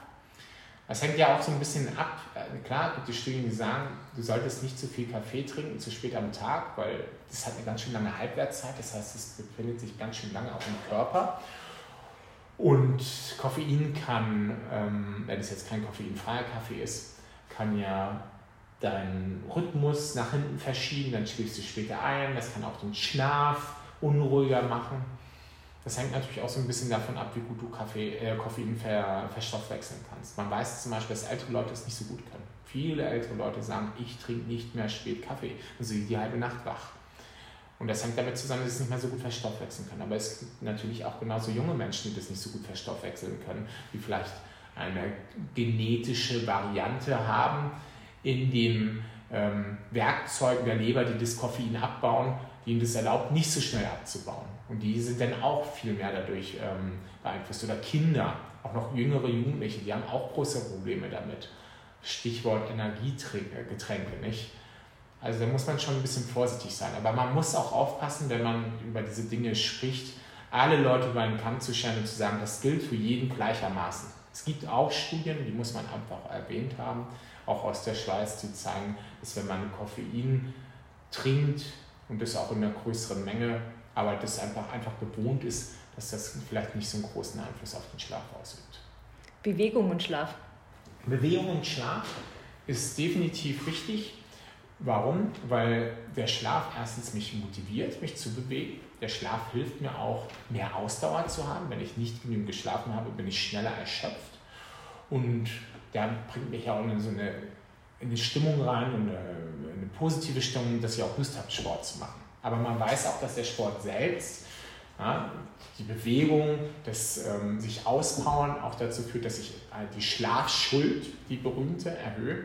Das hängt ja auch so ein bisschen ab. Äh, klar, gibt es Studien, die sagen, du solltest nicht zu viel Kaffee trinken, zu spät am Tag, weil das hat eine ganz schön lange Halbwertszeit. Das heißt, es befindet sich ganz schön lange auch im Körper. Und Koffein kann, ähm, wenn es jetzt kein koffeinfreier Kaffee ist, kann ja deinen Rhythmus nach hinten verschieben, dann schläfst du später ein. Das kann auch den Schlaf unruhiger machen. Das hängt natürlich auch so ein bisschen davon ab, wie gut du Kaffee, äh, Koffein ver, verstoffwechseln kannst. Man weiß zum Beispiel, dass ältere Leute es nicht so gut können. Viele ältere Leute sagen, ich trinke nicht mehr spät Kaffee. Sie die halbe Nacht wach. Und das hängt damit zusammen, dass sie es nicht mehr so gut verstoffwechseln können. Aber es gibt natürlich auch genauso junge Menschen, die das nicht so gut verstoffwechseln können, die vielleicht eine genetische Variante haben in den ähm, Werkzeugen der Leber, die das Koffein abbauen, die ihnen das erlaubt, nicht so schnell abzubauen. Und die sind dann auch viel mehr dadurch ähm, beeinflusst. Oder Kinder, auch noch jüngere Jugendliche, die haben auch große Probleme damit. Stichwort Energiegetränke, nicht? Also da muss man schon ein bisschen vorsichtig sein. Aber man muss auch aufpassen, wenn man über diese Dinge spricht, alle Leute über einen Kamm zu scheren und zu sagen, das gilt für jeden gleichermaßen. Es gibt auch Studien, die muss man einfach erwähnt haben, auch aus der Schweiz, die zeigen, dass wenn man Koffein trinkt und das auch in einer größeren Menge, aber das einfach, einfach bewohnt ist, dass das vielleicht nicht so einen großen Einfluss auf den Schlaf ausübt. Bewegung und Schlaf. Bewegung und Schlaf ist definitiv wichtig. Warum? Weil der Schlaf erstens mich motiviert, mich zu bewegen. Der Schlaf hilft mir auch, mehr Ausdauer zu haben. Wenn ich nicht genügend geschlafen habe, bin ich schneller erschöpft. Und der bringt mich auch in so eine, in eine Stimmung rein, eine, eine positive Stimmung, dass ich auch Lust habe, Sport zu machen. Aber man weiß auch, dass der Sport selbst, ja, die Bewegung, das ähm, sich auspowern auch dazu führt, dass ich äh, die Schlafschuld, die berühmte, erhöhe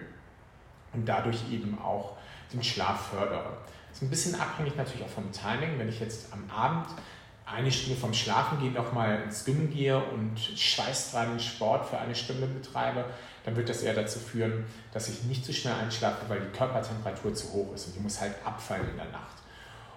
und dadurch eben auch den Schlaf fördere. Das ist ein bisschen abhängig natürlich auch vom Timing. Wenn ich jetzt am Abend eine Stunde vom Schlafen gehen nochmal ins Gym gehe und schweißtreibenden Sport für eine Stunde betreibe, dann wird das eher dazu führen, dass ich nicht zu so schnell einschlafe, weil die Körpertemperatur zu hoch ist und die muss halt abfallen in der Nacht.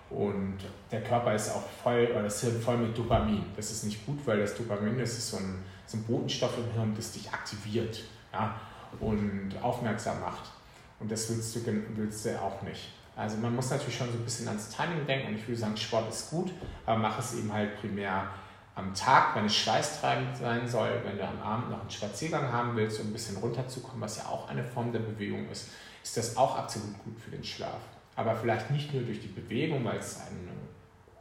Und der Körper ist auch voll, oder das Hirn voll mit Dopamin. Das ist nicht gut, weil das Dopamin das ist so ein, so ein Botenstoff im Hirn, das dich aktiviert ja, und aufmerksam macht. Und das willst du, willst du auch nicht. Also man muss natürlich schon so ein bisschen ans Timing denken und ich würde sagen, Sport ist gut, aber mach es eben halt primär am Tag, wenn es schweißtreibend sein soll, wenn du am Abend noch einen Spaziergang haben willst, um ein bisschen runterzukommen, was ja auch eine Form der Bewegung ist, ist das auch absolut gut für den Schlaf. Aber vielleicht nicht nur durch die Bewegung, weil es ein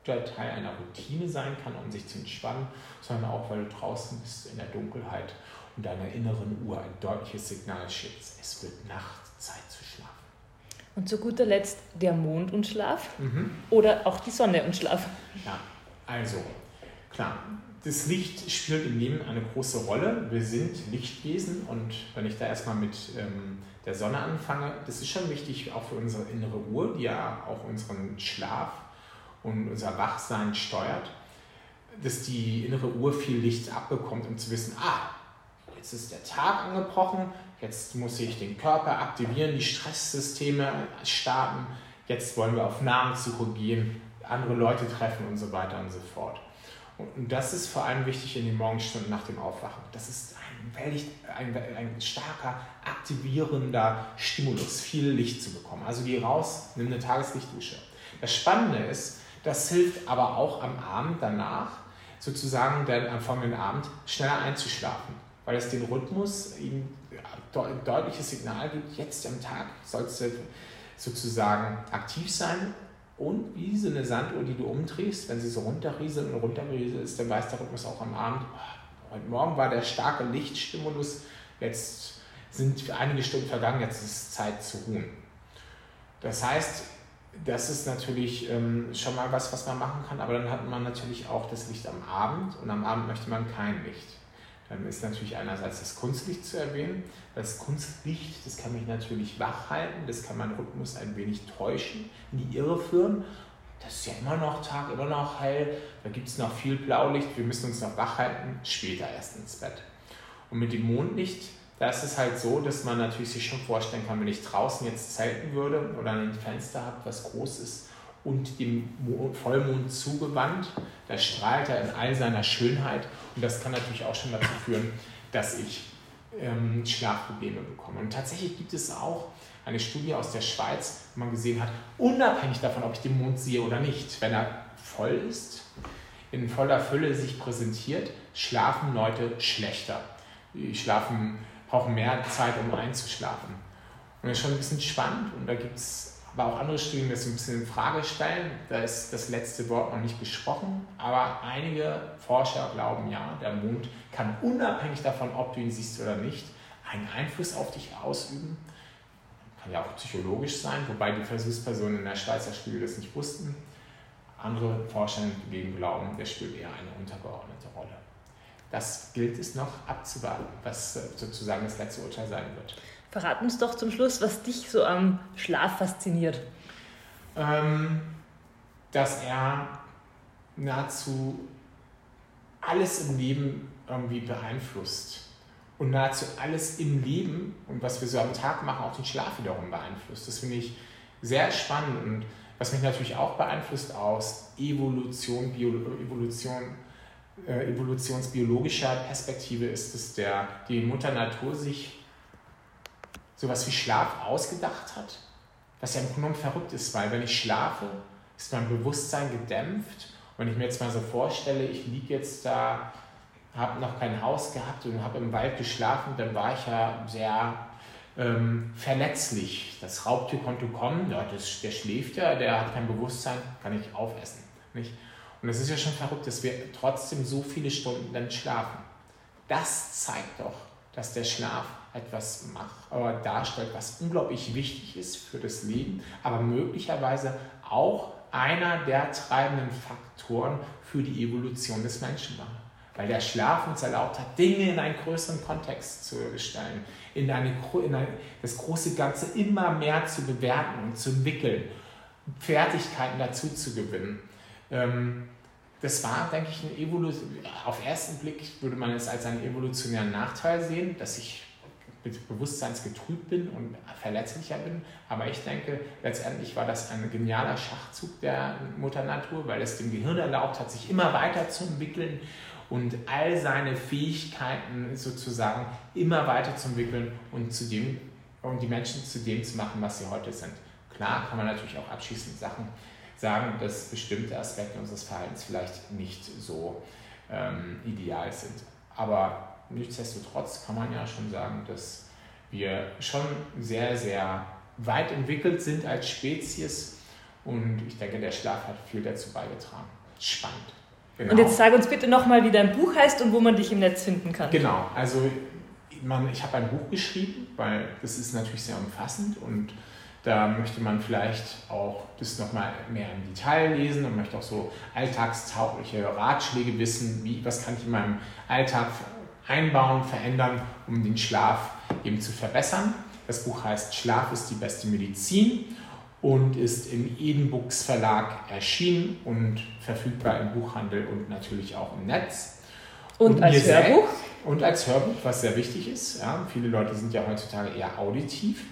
guter Teil einer Routine sein kann, um sich zu entspannen, sondern auch, weil du draußen bist in der Dunkelheit und deiner inneren Uhr ein deutliches Signal schickst, es wird Nacht, Zeit. Und zu guter Letzt der Mond und Schlaf mhm. oder auch die Sonne und Schlaf. Ja, also klar, das Licht spielt im Leben eine große Rolle. Wir sind Lichtwesen und wenn ich da erstmal mit ähm, der Sonne anfange, das ist schon wichtig auch für unsere innere Uhr, die ja auch unseren Schlaf und unser Wachsein steuert, dass die innere Uhr viel Licht abbekommt, um zu wissen, ah, jetzt ist der Tag angebrochen, jetzt muss ich den Körper aktivieren, die Stresssysteme starten, jetzt wollen wir auf Nahrungssuche gehen, andere Leute treffen und so weiter und so fort. Und das ist vor allem wichtig in den Morgenstunden nach dem Aufwachen. Das ist ein, ein, ein starker, aktivierender Stimulus, viel Licht zu bekommen. Also geh raus, nimm eine Tageslichtdusche. Das Spannende ist, das hilft aber auch am Abend danach, sozusagen dann am folgenden Abend schneller einzuschlafen, weil es den Rhythmus deutliches Signal gibt, jetzt am Tag sollst du sozusagen aktiv sein und wie so eine Sanduhr, die du umdrehst, wenn sie so runterrieselt und runterrieselt ist, dann weiß der Rhythmus auch am Abend, oh, heute Morgen war der starke Lichtstimulus, jetzt sind einige Stunden vergangen, jetzt ist Zeit zu ruhen. Das heißt, das ist natürlich ähm, schon mal was, was man machen kann, aber dann hat man natürlich auch das Licht am Abend und am Abend möchte man kein Licht. Dann ist natürlich einerseits das Kunstlicht zu erwähnen. Das Kunstlicht, das kann mich natürlich wach halten, das kann meinen Rhythmus ein wenig täuschen, in die Irre führen. Das ist ja immer noch Tag, immer noch hell, da gibt es noch viel Blaulicht, wir müssen uns noch wach halten, später erst ins Bett. Und mit dem Mondlicht, da ist es halt so, dass man natürlich sich schon vorstellen kann, wenn ich draußen jetzt zelten würde oder ein Fenster habe, was groß ist und dem Vollmond zugewandt. Da strahlt er in all seiner Schönheit und das kann natürlich auch schon dazu führen, dass ich ähm, Schlafprobleme bekomme. Und tatsächlich gibt es auch eine Studie aus der Schweiz, wo man gesehen hat, unabhängig davon, ob ich den Mond sehe oder nicht, wenn er voll ist, in voller Fülle sich präsentiert, schlafen Leute schlechter. Die schlafen, brauchen mehr Zeit, um einzuschlafen. Und das ist schon ein bisschen spannend und da gibt es aber auch andere Studien, die das ein bisschen in Frage stellen. Da ist das letzte Wort noch nicht gesprochen, aber einige Forscher glauben ja, der Mond kann unabhängig davon, ob du ihn siehst oder nicht, einen Einfluss auf dich ausüben. Kann ja auch psychologisch sein, wobei die Versuchspersonen in der Schweizer Studie das nicht wussten. Andere Forscher hingegen glauben, der spielt eher eine untergeordnete Rolle. Das gilt es noch abzuwarten, was sozusagen das letzte Urteil sein wird. Verrat uns doch zum Schluss, was dich so am Schlaf fasziniert. Ähm, dass er nahezu alles im Leben irgendwie beeinflusst. Und nahezu alles im Leben und was wir so am Tag machen, auch den Schlaf wiederum beeinflusst. Das finde ich sehr spannend. Und was mich natürlich auch beeinflusst aus Evolution, Bio, Evolution, äh, evolutionsbiologischer Perspektive ist, dass der, die Mutter Natur sich sowas wie Schlaf ausgedacht hat, was ja im Grunde genommen verrückt ist, weil wenn ich schlafe, ist mein Bewusstsein gedämpft. Und wenn ich mir jetzt mal so vorstelle, ich liege jetzt da, habe noch kein Haus gehabt und habe im Wald geschlafen, dann war ich ja sehr ähm, verletzlich. Das Raubtier konnte kommen, ja, das, der schläft ja, der hat kein Bewusstsein, kann ich aufessen. Nicht? Und es ist ja schon verrückt, dass wir trotzdem so viele Stunden dann schlafen. Das zeigt doch, dass der Schlaf etwas macht, äh, darstellt, was unglaublich wichtig ist für das Leben, aber möglicherweise auch einer der treibenden Faktoren für die Evolution des Menschen war. Weil der Schlaf uns erlaubt hat, Dinge in einen größeren Kontext zu stellen, in, eine, in eine, das große Ganze immer mehr zu bewerten und zu entwickeln, Fertigkeiten dazu zu gewinnen. Ähm, das war, denke ich, ein Evolution. Auf ersten Blick würde man es als einen evolutionären Nachteil sehen, dass ich bewusstseinsgetrübt bin und verletzlicher bin. Aber ich denke, letztendlich war das ein genialer Schachzug der Mutter Natur, weil es dem Gehirn erlaubt hat, sich immer weiter zu entwickeln und all seine Fähigkeiten sozusagen immer weiter zu entwickeln und, zu dem, und die Menschen zu dem zu machen, was sie heute sind. Klar kann man natürlich auch abschließend Sachen sagen, dass bestimmte Aspekte unseres Verhaltens vielleicht nicht so ähm, ideal sind. Aber nichtsdestotrotz kann man ja schon sagen, dass wir schon sehr, sehr weit entwickelt sind als Spezies und ich denke, der Schlaf hat viel dazu beigetragen. Spannend. Genau. Und jetzt sag uns bitte nochmal, wie dein Buch heißt und wo man dich im Netz finden kann. Genau, also man, ich habe ein Buch geschrieben, weil das ist natürlich sehr umfassend und da möchte man vielleicht auch das nochmal mehr im Detail lesen und möchte auch so alltagstaugliche Ratschläge wissen, wie, was kann ich in meinem Alltag einbauen, verändern, um den Schlaf eben zu verbessern. Das Buch heißt Schlaf ist die beste Medizin und ist im Eden Books Verlag erschienen und verfügbar im Buchhandel und natürlich auch im Netz. Und, und als Hörbuch? Und als Hörbuch, was sehr wichtig ist. Ja, viele Leute sind ja heutzutage eher auditiv.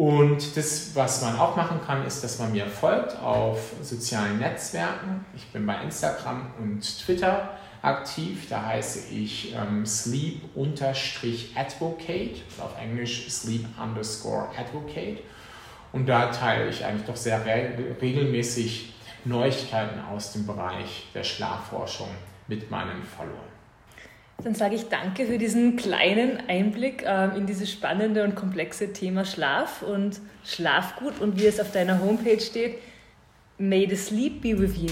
Und das, was man auch machen kann, ist, dass man mir folgt auf sozialen Netzwerken. Ich bin bei Instagram und Twitter aktiv. Da heiße ich ähm, sleep-advocate, auf Englisch sleep underscore advocate. Und da teile ich eigentlich doch sehr re regelmäßig Neuigkeiten aus dem Bereich der Schlafforschung mit meinen Followern. Dann sage ich danke für diesen kleinen Einblick ähm, in dieses spannende und komplexe Thema Schlaf und Schlafgut und wie es auf deiner Homepage steht. May the sleep be with you.